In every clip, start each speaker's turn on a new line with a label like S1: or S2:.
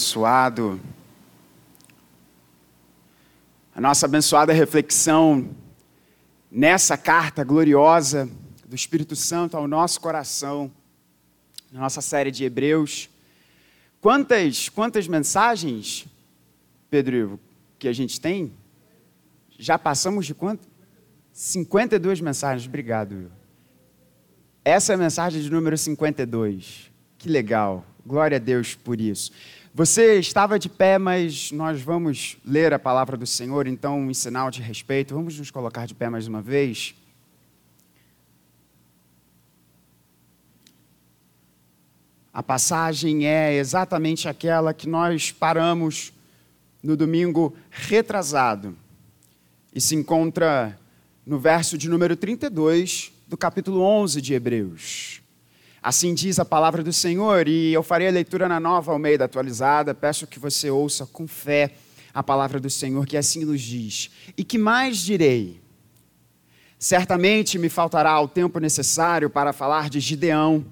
S1: abençoado. A nossa abençoada reflexão nessa carta gloriosa do Espírito Santo ao nosso coração, na nossa série de Hebreus. Quantas, quantas mensagens, Pedro que a gente tem? Já passamos de quanto? 52 mensagens, obrigado. Essa é a mensagem de número 52. Que legal. Glória a Deus por isso. Você estava de pé, mas nós vamos ler a palavra do Senhor, então, em sinal de respeito, vamos nos colocar de pé mais uma vez. A passagem é exatamente aquela que nós paramos no domingo retrasado e se encontra no verso de número 32 do capítulo 11 de Hebreus. Assim diz a palavra do Senhor, e eu farei a leitura na nova Almeida atualizada. Peço que você ouça com fé a palavra do Senhor, que assim nos diz. E que mais direi? Certamente me faltará o tempo necessário para falar de Gideão,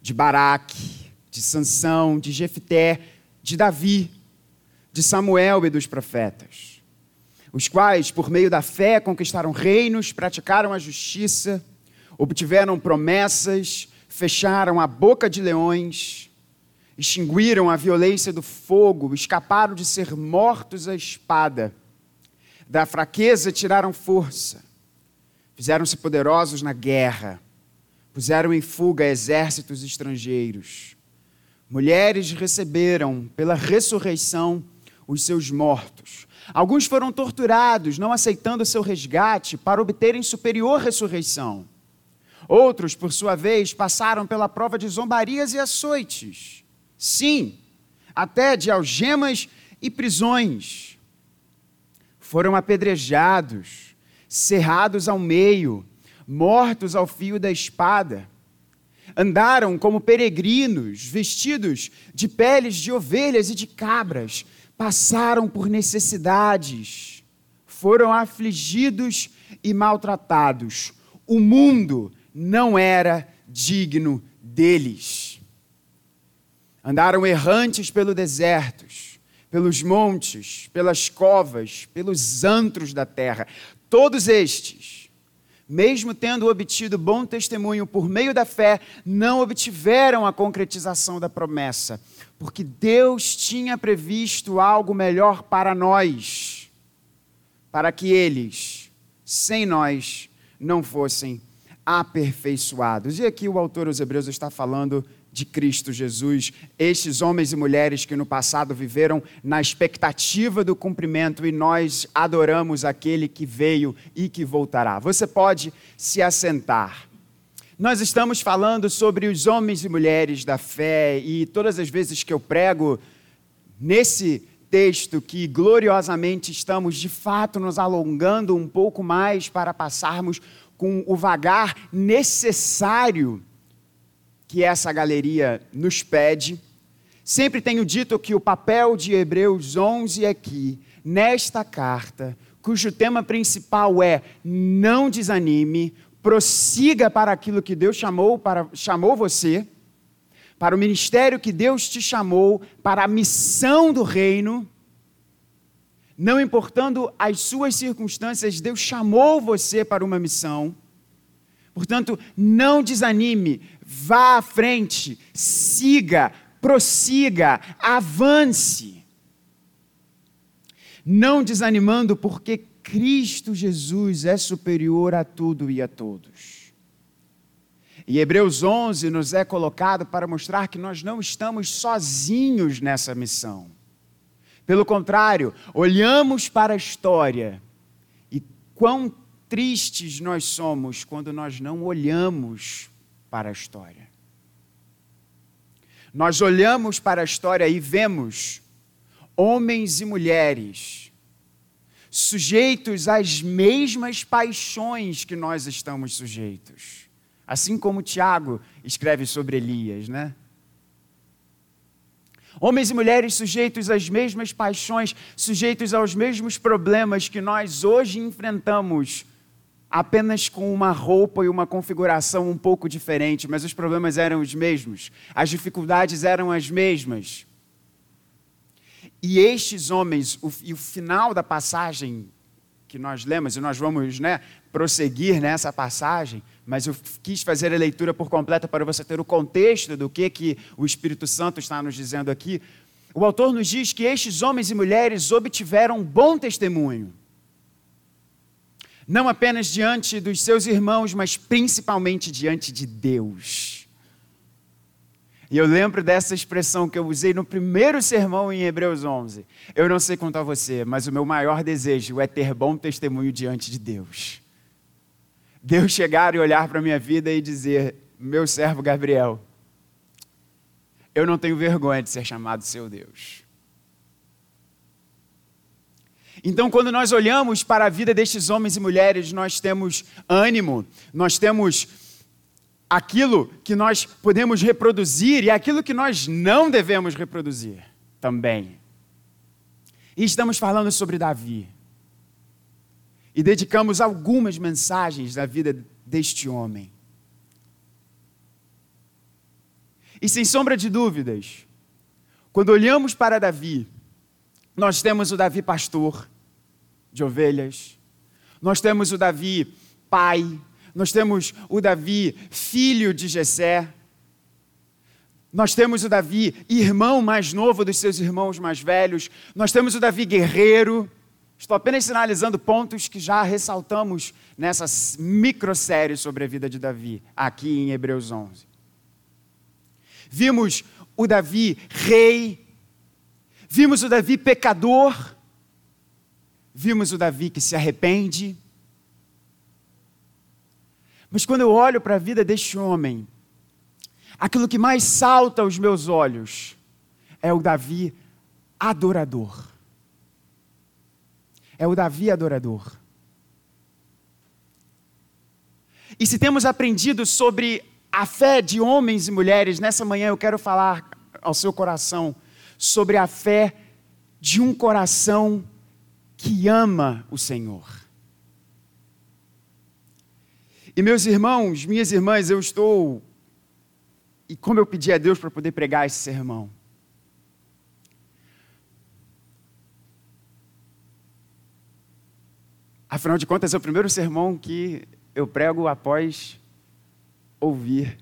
S1: de Baraque, de Sansão, de Jefté, de Davi, de Samuel e dos profetas, os quais, por meio da fé, conquistaram reinos, praticaram a justiça, obtiveram promessas, fecharam a boca de leões, extinguiram a violência do fogo, escaparam de ser mortos à espada. Da fraqueza tiraram força, fizeram-se poderosos na guerra, puseram em fuga exércitos estrangeiros. Mulheres receberam pela ressurreição os seus mortos. Alguns foram torturados, não aceitando seu resgate, para obterem superior ressurreição. Outros, por sua vez, passaram pela prova de zombarias e açoites. Sim, até de algemas e prisões. Foram apedrejados, cerrados ao meio, mortos ao fio da espada. Andaram como peregrinos, vestidos de peles de ovelhas e de cabras. Passaram por necessidades. Foram afligidos e maltratados. O mundo não era digno deles. Andaram errantes pelo deserto, pelos montes, pelas covas, pelos antros da terra. Todos estes, mesmo tendo obtido bom testemunho por meio da fé, não obtiveram a concretização da promessa, porque Deus tinha previsto algo melhor para nós, para que eles, sem nós, não fossem aperfeiçoados. E aqui o autor aos Hebreus está falando de Cristo Jesus, estes homens e mulheres que no passado viveram na expectativa do cumprimento e nós adoramos aquele que veio e que voltará. Você pode se assentar. Nós estamos falando sobre os homens e mulheres da fé e todas as vezes que eu prego nesse texto que gloriosamente estamos de fato nos alongando um pouco mais para passarmos com o vagar necessário que essa galeria nos pede. Sempre tenho dito que o papel de Hebreus 11 aqui, nesta carta, cujo tema principal é não desanime, prossiga para aquilo que Deus chamou, para, chamou você, para o ministério que Deus te chamou, para a missão do reino não importando as suas circunstâncias, Deus chamou você para uma missão. Portanto, não desanime, vá à frente, siga, prossiga, avance. Não desanimando, porque Cristo Jesus é superior a tudo e a todos. E Hebreus 11 nos é colocado para mostrar que nós não estamos sozinhos nessa missão. Pelo contrário, olhamos para a história e quão tristes nós somos quando nós não olhamos para a história. Nós olhamos para a história e vemos homens e mulheres sujeitos às mesmas paixões que nós estamos sujeitos. Assim como Tiago escreve sobre Elias, né? Homens e mulheres sujeitos às mesmas paixões, sujeitos aos mesmos problemas que nós hoje enfrentamos, apenas com uma roupa e uma configuração um pouco diferente, mas os problemas eram os mesmos, as dificuldades eram as mesmas. E estes homens, o, e o final da passagem que nós lemos, e nós vamos né, prosseguir nessa passagem, mas eu quis fazer a leitura por completa para você ter o contexto do que, que o Espírito Santo está nos dizendo aqui. O autor nos diz que estes homens e mulheres obtiveram bom testemunho, não apenas diante dos seus irmãos, mas principalmente diante de Deus. E eu lembro dessa expressão que eu usei no primeiro sermão em Hebreus 11. Eu não sei a você, mas o meu maior desejo é ter bom testemunho diante de Deus. Deus chegar e olhar para a minha vida e dizer: Meu servo Gabriel, eu não tenho vergonha de ser chamado seu Deus. Então, quando nós olhamos para a vida destes homens e mulheres, nós temos ânimo, nós temos aquilo que nós podemos reproduzir e aquilo que nós não devemos reproduzir também. E estamos falando sobre Davi. E dedicamos algumas mensagens da vida deste homem. E sem sombra de dúvidas, quando olhamos para Davi, nós temos o Davi pastor de ovelhas, nós temos o Davi pai, nós temos o Davi, filho de Jessé. Nós temos o Davi, irmão mais novo dos seus irmãos mais velhos. Nós temos o Davi guerreiro. Estou apenas sinalizando pontos que já ressaltamos nessa microsérie sobre a vida de Davi, aqui em Hebreus 11. Vimos o Davi rei, vimos o Davi pecador, vimos o Davi que se arrepende, mas quando eu olho para a vida deste homem, aquilo que mais salta aos meus olhos é o Davi adorador. É o Davi adorador. E se temos aprendido sobre a fé de homens e mulheres, nessa manhã eu quero falar ao seu coração sobre a fé de um coração que ama o Senhor. E meus irmãos, minhas irmãs, eu estou. E como eu pedi a Deus para poder pregar esse sermão. Afinal de contas, é o primeiro sermão que eu prego após ouvir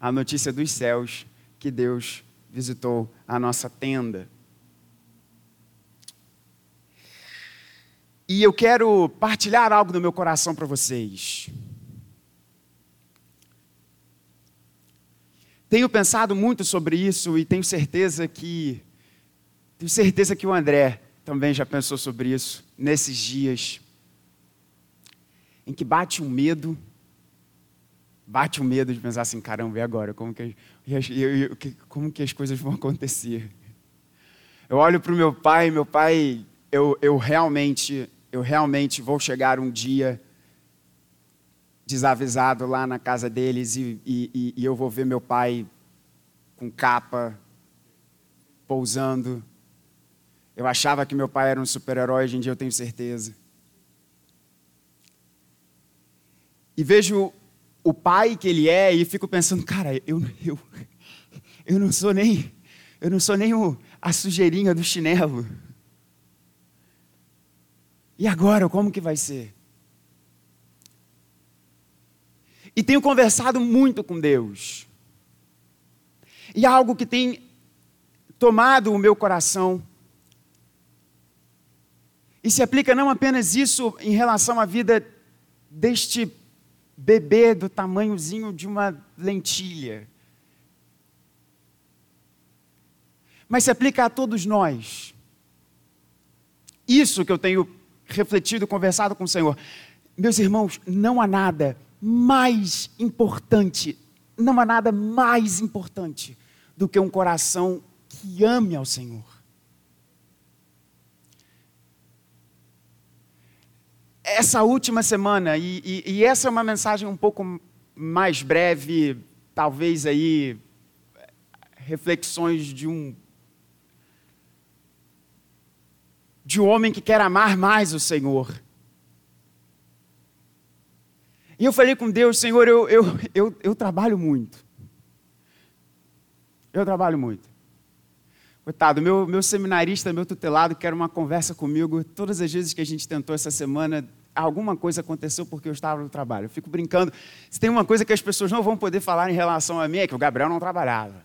S1: a notícia dos céus que Deus visitou a nossa tenda. E eu quero partilhar algo do meu coração para vocês. Tenho pensado muito sobre isso e tenho certeza que tenho certeza que o André também já pensou sobre isso nesses dias em que bate um medo, bate um medo de pensar assim, caramba, e agora? Como que, como que as coisas vão acontecer? Eu olho para o meu pai, meu pai, eu, eu realmente, eu realmente vou chegar um dia desavisado lá na casa deles e, e, e eu vou ver meu pai com capa, pousando. Eu achava que meu pai era um super-herói, hoje em dia eu tenho certeza. E vejo o pai que ele é e fico pensando, cara, eu, eu, eu não sou nem, eu não sou nem o, a sujeirinha do chinelo. E agora, como que vai ser? E tenho conversado muito com Deus. E algo que tem tomado o meu coração. E se aplica não apenas isso em relação à vida deste bebê do tamanhozinho de uma lentilha, mas se aplica a todos nós. Isso que eu tenho refletido, conversado com o Senhor. Meus irmãos, não há nada mais importante, não há nada mais importante do que um coração que ame ao Senhor. Essa última semana, e, e, e essa é uma mensagem um pouco mais breve, talvez aí reflexões de um de um homem que quer amar mais o Senhor. E eu falei com Deus, Senhor, eu, eu, eu, eu trabalho muito. Eu trabalho muito. Coitado, meu, meu seminarista, meu tutelado, quer uma conversa comigo. Todas as vezes que a gente tentou essa semana, alguma coisa aconteceu porque eu estava no trabalho. Eu fico brincando. Se tem uma coisa que as pessoas não vão poder falar em relação a mim, é que o Gabriel não trabalhava.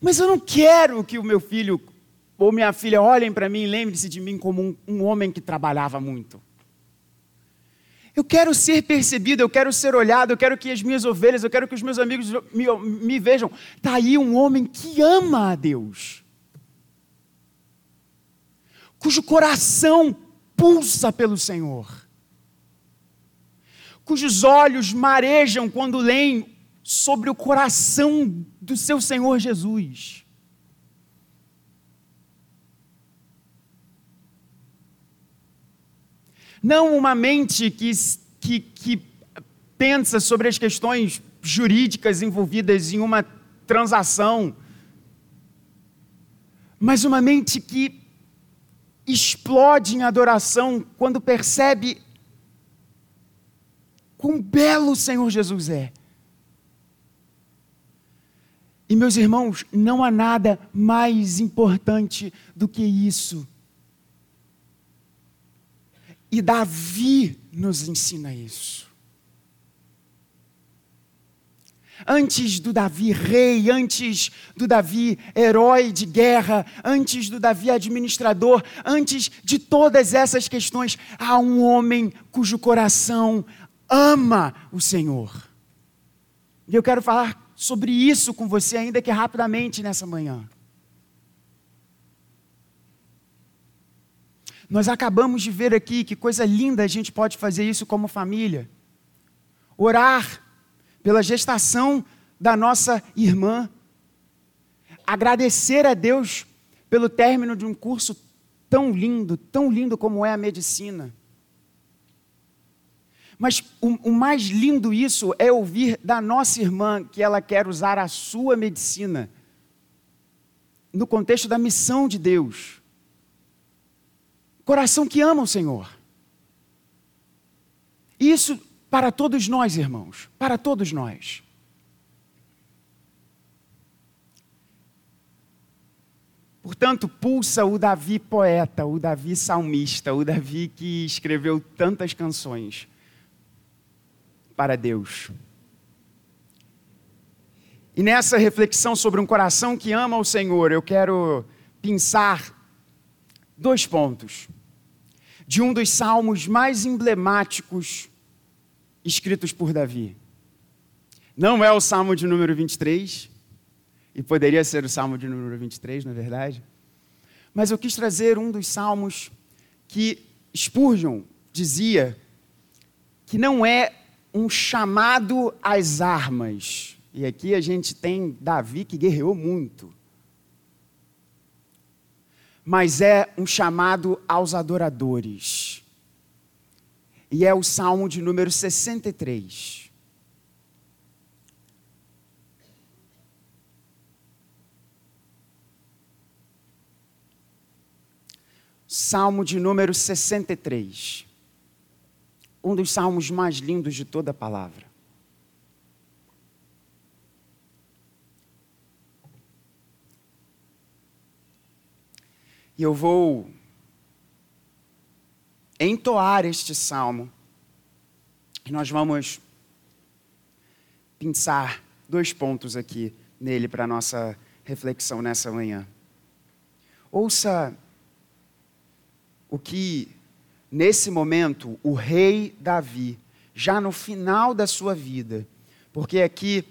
S1: Mas eu não quero que o meu filho ou minha filha olhem para mim e lembrem-se de mim como um, um homem que trabalhava muito. Eu quero ser percebido, eu quero ser olhado, eu quero que as minhas ovelhas, eu quero que os meus amigos me, me vejam. Está aí um homem que ama a Deus, cujo coração pulsa pelo Senhor, cujos olhos marejam quando leem sobre o coração do seu Senhor Jesus. Não uma mente que, que, que pensa sobre as questões jurídicas envolvidas em uma transação, mas uma mente que explode em adoração quando percebe quão belo o Senhor Jesus é. E meus irmãos, não há nada mais importante do que isso. E Davi nos ensina isso. Antes do Davi rei, antes do Davi herói de guerra, antes do Davi administrador, antes de todas essas questões, há um homem cujo coração ama o Senhor. E eu quero falar sobre isso com você, ainda que rapidamente nessa manhã. Nós acabamos de ver aqui que coisa linda a gente pode fazer isso como família. Orar pela gestação da nossa irmã. Agradecer a Deus pelo término de um curso tão lindo, tão lindo como é a medicina. Mas o, o, mais lindo isso é ouvir da nossa irmã que ela quer usar a sua medicina no contexto da missão de Deus. Coração que ama o Senhor. Isso para todos nós, irmãos, para todos nós. Portanto, pulsa o Davi poeta, o Davi salmista, o Davi que escreveu tantas canções para Deus. E nessa reflexão sobre um coração que ama o Senhor, eu quero pensar dois pontos de um dos salmos mais emblemáticos escritos por Davi. Não é o salmo de número 23, e poderia ser o salmo de número 23, na verdade, mas eu quis trazer um dos salmos que Spurgeon dizia que não é um chamado às armas. E aqui a gente tem Davi que guerreou muito mas é um chamado aos adoradores. E é o Salmo de número 63. Salmo de número 63. Um dos salmos mais lindos de toda a palavra. E eu vou entoar este salmo. E nós vamos pensar dois pontos aqui nele para nossa reflexão nessa manhã. Ouça o que, nesse momento, o rei Davi, já no final da sua vida, porque aqui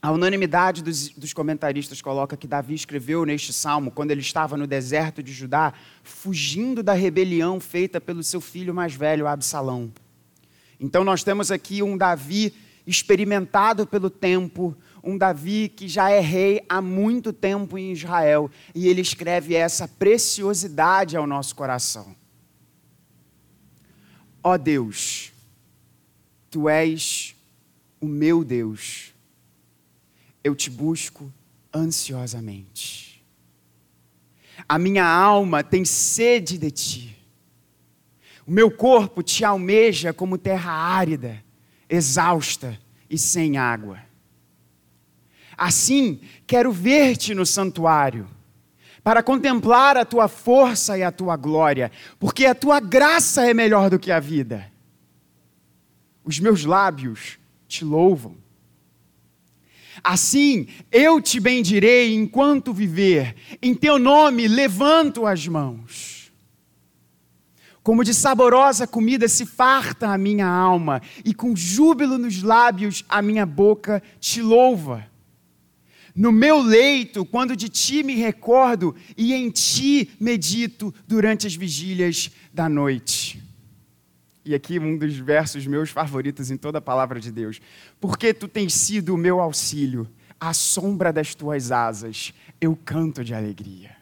S1: a unanimidade dos, dos, comentaristas coloca que Davi escreveu neste salmo quando ele estava no deserto de Judá, fugindo da rebelião feita pelo seu filho mais velho, Absalão. Então nós temos aqui um Davi experimentado pelo tempo, um Davi que já é rei há muito tempo em Israel, e ele escreve essa preciosidade ao nosso coração. Ó oh Deus, tu és o meu Deus eu te busco ansiosamente. A minha alma tem sede de ti. O meu corpo te almeja como terra árida, exausta e sem água. Assim, quero ver-te no santuário, para contemplar a tua força e a tua glória, porque a tua graça é melhor do que a vida. Os meus lábios te louvam. Assim, eu te bendirei enquanto viver, em teu nome levanto as mãos. Como de saborosa comida se farta a minha alma, e com júbilo nos lábios a minha boca te louva. No meu leito, quando de ti me recordo, e em ti medito durante as vigílias da noite. E aqui um dos versos meus favoritos em toda a palavra de Deus. Porque tu tens sido o meu auxílio, à sombra das tuas asas, eu canto de alegria.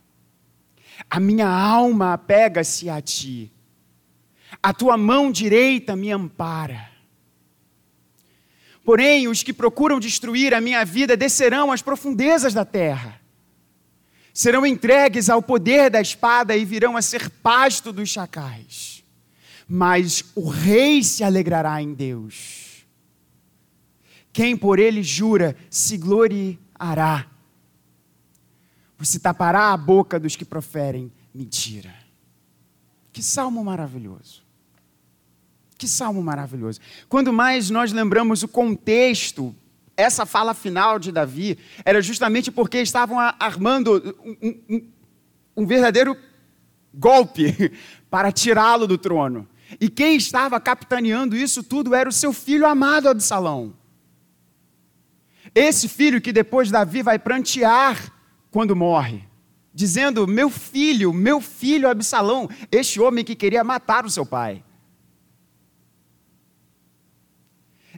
S1: A minha alma apega-se a ti, a tua mão direita me ampara. Porém, os que procuram destruir a minha vida descerão às profundezas da terra. Serão entregues ao poder da espada e virão a ser pasto dos chacais. Mas o rei se alegrará em Deus. Quem por ele jura se gloriará. Você tapará a boca dos que proferem mentira. Que salmo maravilhoso. Que salmo maravilhoso. Quando mais nós lembramos o contexto, essa fala final de Davi, era justamente porque estavam armando um, um, um verdadeiro golpe para tirá-lo do trono. E quem estava capitaneando isso tudo era o seu filho amado Absalão. Esse filho que depois Davi vai prantear quando morre, dizendo: Meu filho, meu filho Absalão, este homem que queria matar o seu pai.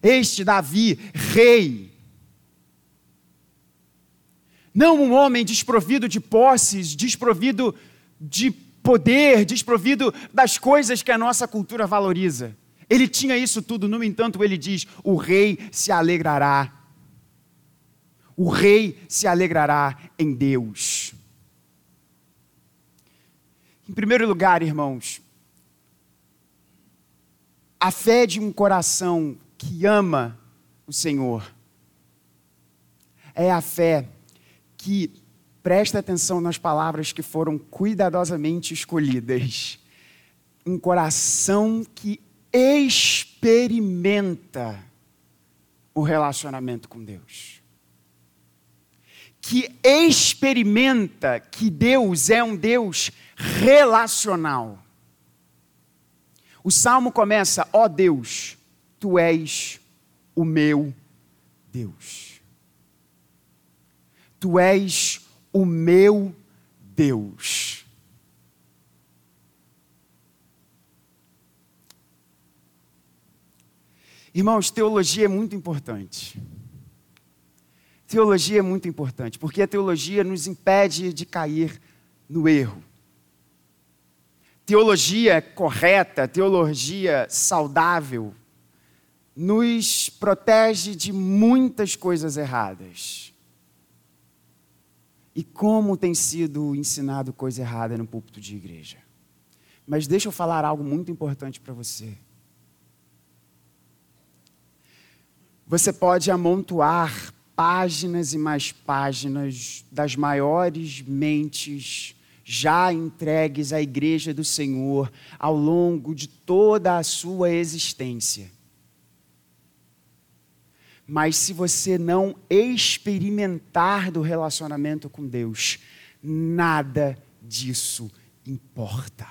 S1: Este Davi, rei. Não um homem desprovido de posses, desprovido de poder, desprovido das coisas que a nossa cultura valoriza. Ele tinha isso tudo, no entanto, ele diz: o rei se alegrará. O rei se alegrará em Deus. Em primeiro lugar, irmãos, a fé de um coração que ama o Senhor. É a fé que presta atenção nas palavras que foram cuidadosamente escolhidas. Um coração que experimenta o relacionamento com Deus. Que experimenta que Deus é um Deus relacional. O salmo começa: ó oh Deus, Tu és o meu Deus. Tu és o meu Deus. Irmãos, teologia é muito importante. Teologia é muito importante, porque a teologia nos impede de cair no erro. Teologia correta, teologia saudável, nos protege de muitas coisas erradas. E como tem sido ensinado coisa errada no púlpito de igreja. Mas deixa eu falar algo muito importante para você. Você pode amontoar páginas e mais páginas das maiores mentes já entregues à igreja do Senhor ao longo de toda a sua existência. Mas se você não experimentar do relacionamento com Deus, nada disso importa.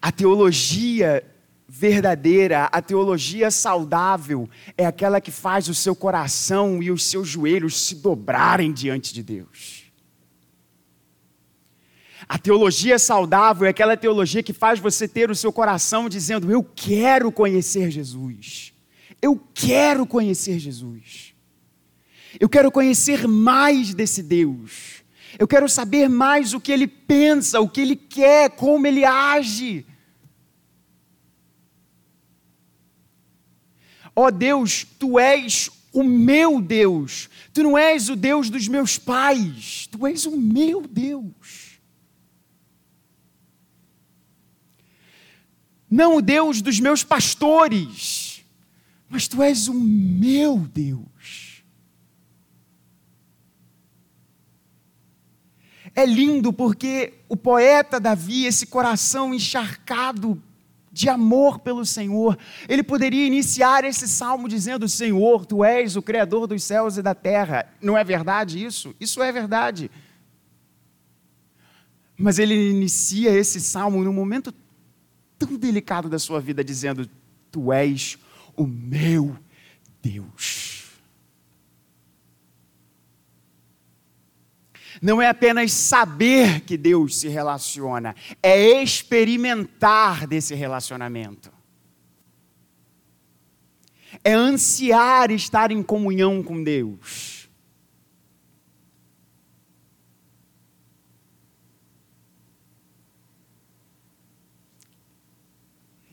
S1: A teologia verdadeira, a teologia saudável, é aquela que faz o seu coração e os seus joelhos se dobrarem diante de Deus. A teologia saudável é aquela teologia que faz você ter o seu coração dizendo: Eu quero conhecer Jesus. Eu quero conhecer Jesus. Eu quero conhecer mais desse Deus. Eu quero saber mais o que ele pensa, o que ele quer, como ele age. Ó oh Deus, tu és o meu Deus. Tu não és o Deus dos meus pais. Tu és o meu Deus. Não o Deus dos meus pastores mas tu és o meu Deus. É lindo porque o poeta Davi, esse coração encharcado de amor pelo Senhor, ele poderia iniciar esse salmo dizendo: Senhor, tu és o Criador dos céus e da terra. Não é verdade isso? Isso é verdade. Mas ele inicia esse salmo num momento tão delicado da sua vida, dizendo: Tu és o meu Deus. não é apenas saber que Deus se relaciona, é experimentar desse relacionamento. É ansiar estar em comunhão com Deus.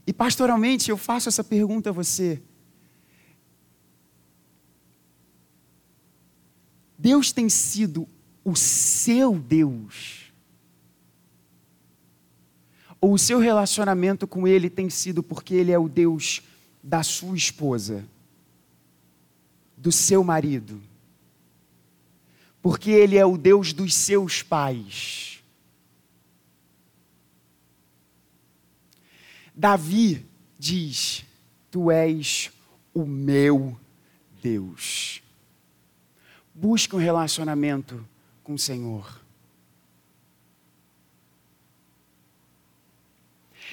S1: E pastoralmente eu faço essa pergunta a você. Deus tem sido o seu Deus? Ou o seu relacionamento com Ele tem sido porque Ele é o Deus da sua esposa, do seu marido, porque Ele é o Deus dos seus pais? Davi diz: Tu és o meu Deus. Busque um relacionamento com o Senhor.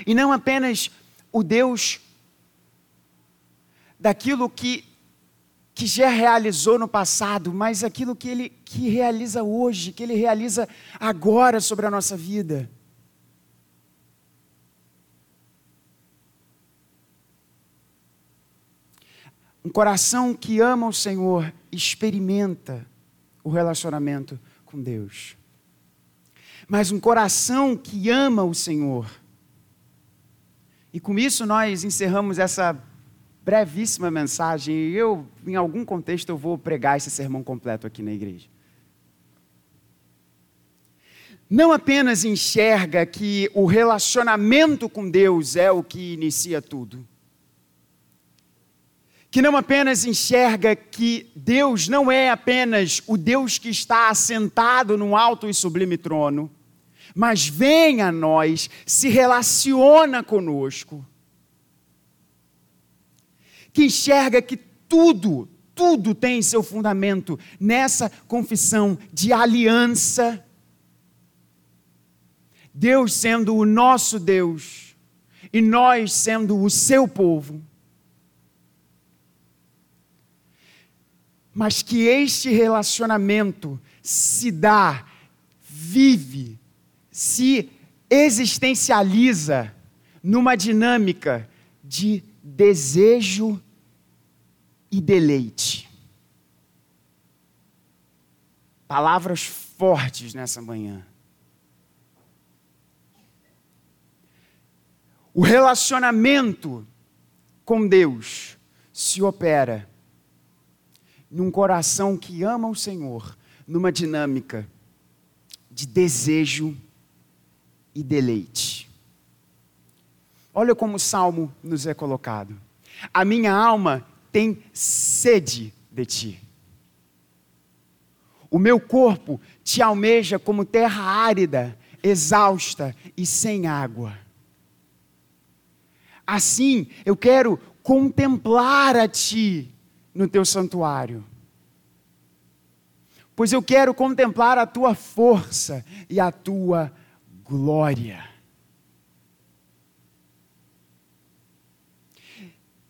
S1: E não apenas o Deus daquilo que, que já realizou no passado, mas aquilo que Ele que realiza hoje, que Ele realiza agora sobre a nossa vida. Um coração que ama o Senhor experimenta o relacionamento com Deus. Mas um coração que ama o Senhor. E com isso nós encerramos essa brevíssima mensagem. Eu, em algum contexto, eu vou pregar esse sermão completo aqui na igreja. Não apenas enxerga que o relacionamento com Deus é o que inicia tudo que não apenas enxerga que Deus não é apenas o Deus que está assentado num alto e sublime trono, mas vem a nós, se relaciona conosco. Que enxerga que tudo, tudo tem seu fundamento nessa confissão de aliança. Deus sendo o nosso Deus e nós sendo o seu povo. Mas que este relacionamento se dá, vive, se existencializa numa dinâmica de desejo e deleite. Palavras fortes nessa manhã. O relacionamento com Deus se opera num coração que ama o Senhor, numa dinâmica de desejo e deleite. Olha como o salmo nos é colocado. A minha alma tem sede de ti. O meu corpo te almeja como terra árida, exausta e sem água. Assim, eu quero contemplar a ti no teu santuário. Pois eu quero contemplar a tua força e a tua glória.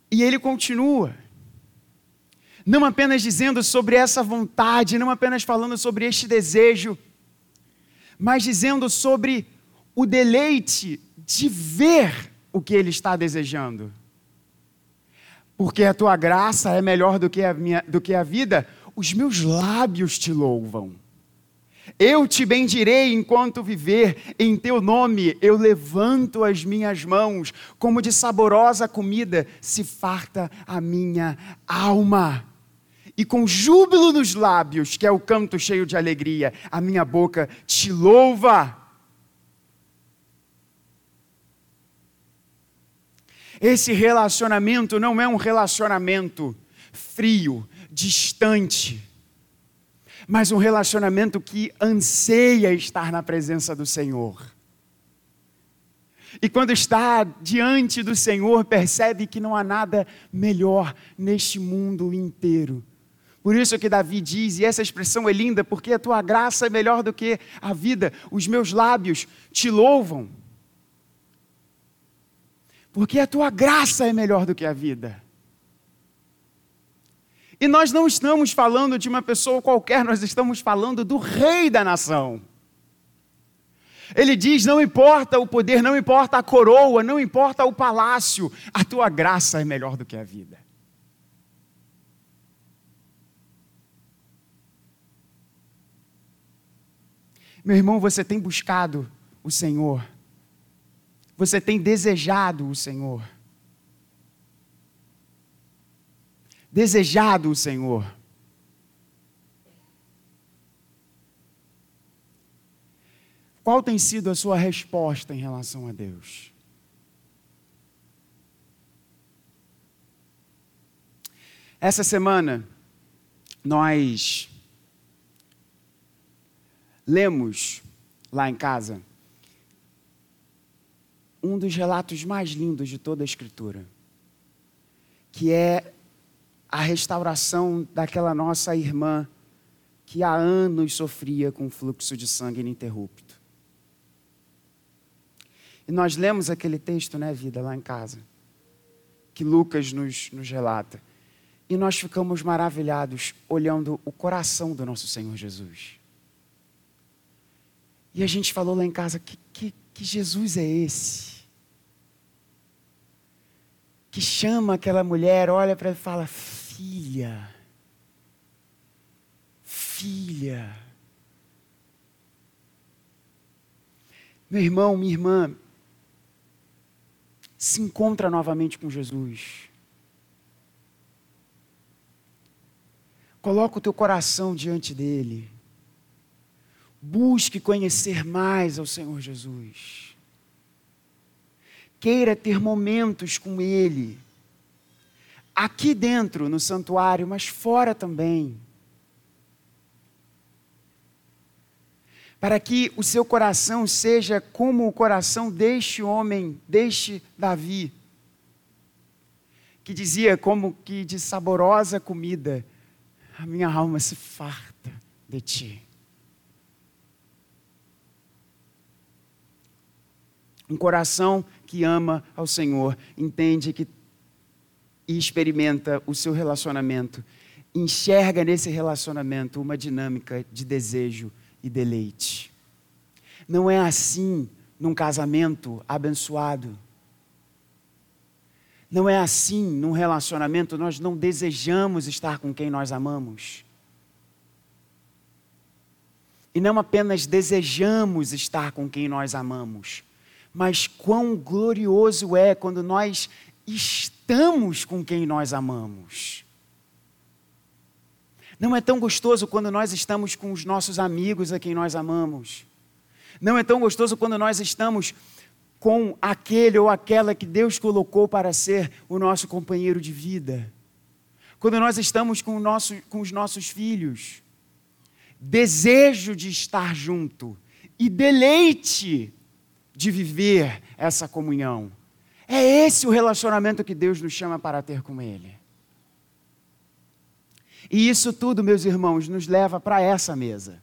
S1: E ele continua, não apenas dizendo sobre essa vontade, não apenas falando sobre este desejo, mas dizendo sobre o deleite de ver o que ele está desejando porque a tua graça é melhor do que a, minha, do que a vida, os meus lábios te louvam. Eu te bendirei enquanto viver, em teu nome eu levanto as minhas mãos, como de saborosa comida se farta a minha alma. E com júbilo nos lábios, que é o canto cheio de alegria, a minha boca te louva. Esse relacionamento não é um relacionamento frio, distante, mas um relacionamento que anseia estar na presença do Senhor. E quando está diante do Senhor, percebe que não há nada melhor neste mundo inteiro. Por isso que Davi diz, e essa expressão é linda, porque a tua graça é melhor do que a vida, os meus lábios te louvam. Porque a tua graça é melhor do que a vida. E nós não estamos falando de uma pessoa qualquer, nós estamos falando do rei da nação. Ele diz: não importa o poder, não importa a coroa, não importa o palácio, a tua graça é melhor do que a vida. Meu irmão, você tem buscado o Senhor, você tem desejado o Senhor. desejado o Senhor. Qual tem sido a sua resposta em relação a Deus? Essa semana, nós lemos lá em casa um dos relatos mais lindos de toda a Escritura, que é a restauração daquela nossa irmã que há anos sofria com fluxo de sangue ininterrupto. E nós lemos aquele texto, né, vida, lá em casa, que Lucas nos, nos relata. E nós ficamos maravilhados olhando o coração do nosso Senhor Jesus. E a gente falou lá em casa: que, que, que Jesus é esse? Que chama aquela mulher, olha para ela e fala: Filha, filha. Meu irmão, minha irmã, se encontra novamente com Jesus. Coloca o teu coração diante dele. Busque conhecer mais ao Senhor Jesus queira ter momentos com Ele, aqui dentro no santuário, mas fora também. Para que o seu coração seja como o coração deste homem, deste Davi, que dizia como que de saborosa comida, a minha alma se farta de ti. Um coração que ama ao Senhor, entende que e experimenta o seu relacionamento, enxerga nesse relacionamento uma dinâmica de desejo e deleite. Não é assim num casamento abençoado. Não é assim num relacionamento, nós não desejamos estar com quem nós amamos. E não apenas desejamos estar com quem nós amamos, mas quão glorioso é quando nós estamos com quem nós amamos. Não é tão gostoso quando nós estamos com os nossos amigos a quem nós amamos. Não é tão gostoso quando nós estamos com aquele ou aquela que Deus colocou para ser o nosso companheiro de vida. Quando nós estamos com, nosso, com os nossos filhos. Desejo de estar junto e deleite de viver essa comunhão. É esse o relacionamento que Deus nos chama para ter com Ele. E isso tudo, meus irmãos, nos leva para essa mesa.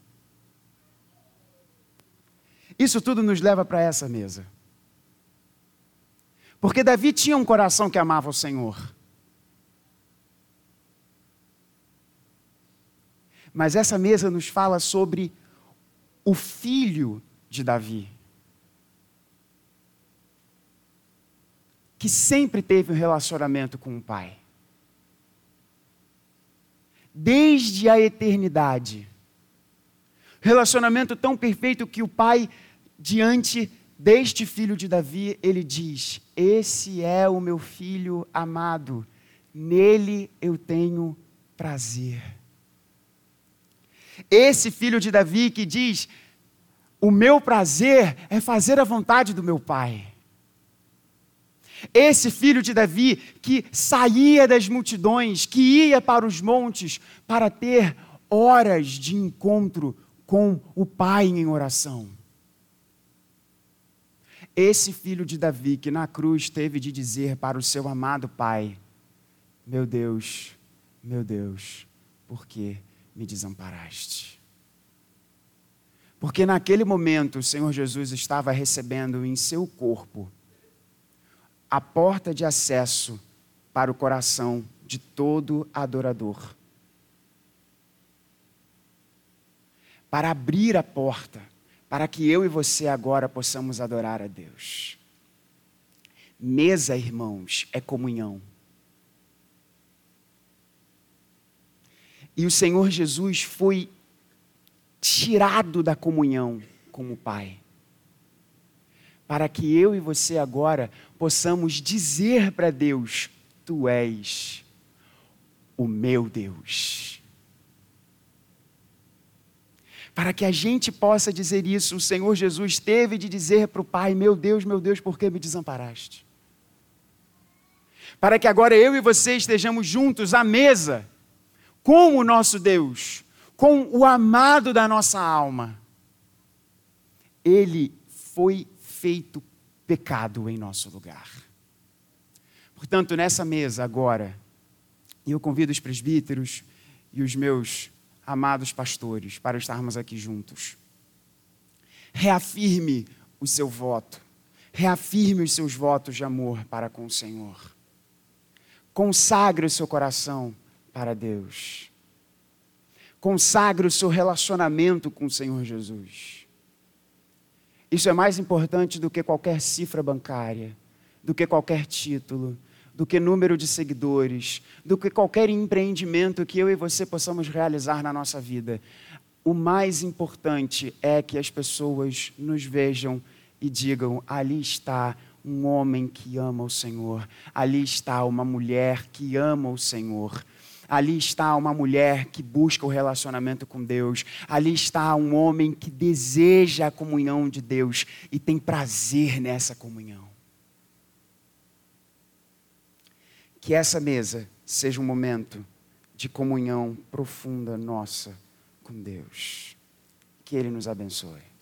S1: Isso tudo nos leva para essa mesa. Porque Davi tinha um coração que amava o Senhor. Mas essa mesa nos fala sobre o filho de Davi. Que sempre teve um relacionamento com o Pai. Desde a eternidade. Relacionamento tão perfeito que o Pai, diante deste filho de Davi, ele diz: Esse é o meu filho amado, nele eu tenho prazer. Esse filho de Davi que diz: O meu prazer é fazer a vontade do meu Pai. Esse filho de Davi que saía das multidões, que ia para os montes para ter horas de encontro com o Pai em oração. Esse filho de Davi que na cruz teve de dizer para o seu amado Pai: Meu Deus, meu Deus, por que me desamparaste? Porque naquele momento o Senhor Jesus estava recebendo em seu corpo a porta de acesso para o coração de todo adorador. Para abrir a porta, para que eu e você agora possamos adorar a Deus. Mesa, irmãos, é comunhão. E o Senhor Jesus foi tirado da comunhão com o Pai para que eu e você agora possamos dizer para Deus: Tu és o meu Deus. Para que a gente possa dizer isso, o Senhor Jesus teve de dizer para o Pai: Meu Deus, meu Deus, por que me desamparaste? Para que agora eu e você estejamos juntos à mesa, com o nosso Deus, com o amado da nossa alma. Ele foi feito pecado em nosso lugar. Portanto, nessa mesa agora, eu convido os presbíteros e os meus amados pastores para estarmos aqui juntos. Reafirme o seu voto, reafirme os seus votos de amor para com o Senhor. Consagre o seu coração para Deus. Consagre o seu relacionamento com o Senhor Jesus. Isso é mais importante do que qualquer cifra bancária, do que qualquer título, do que número de seguidores, do que qualquer empreendimento que eu e você possamos realizar na nossa vida. O mais importante é que as pessoas nos vejam e digam: ali está um homem que ama o Senhor, ali está uma mulher que ama o Senhor. Ali está uma mulher que busca o relacionamento com Deus. Ali está um homem que deseja a comunhão de Deus e tem prazer nessa comunhão. Que essa mesa seja um momento de comunhão profunda nossa com Deus. Que Ele nos abençoe.